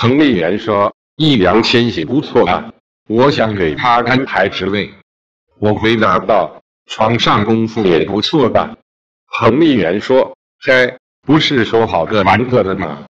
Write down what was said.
彭丽媛说：“易烊千玺不错啊，我想给他安排职位。”我回答道：“床上功夫也不错吧？”彭丽媛说：“嗨，不是说好个玩个的吗？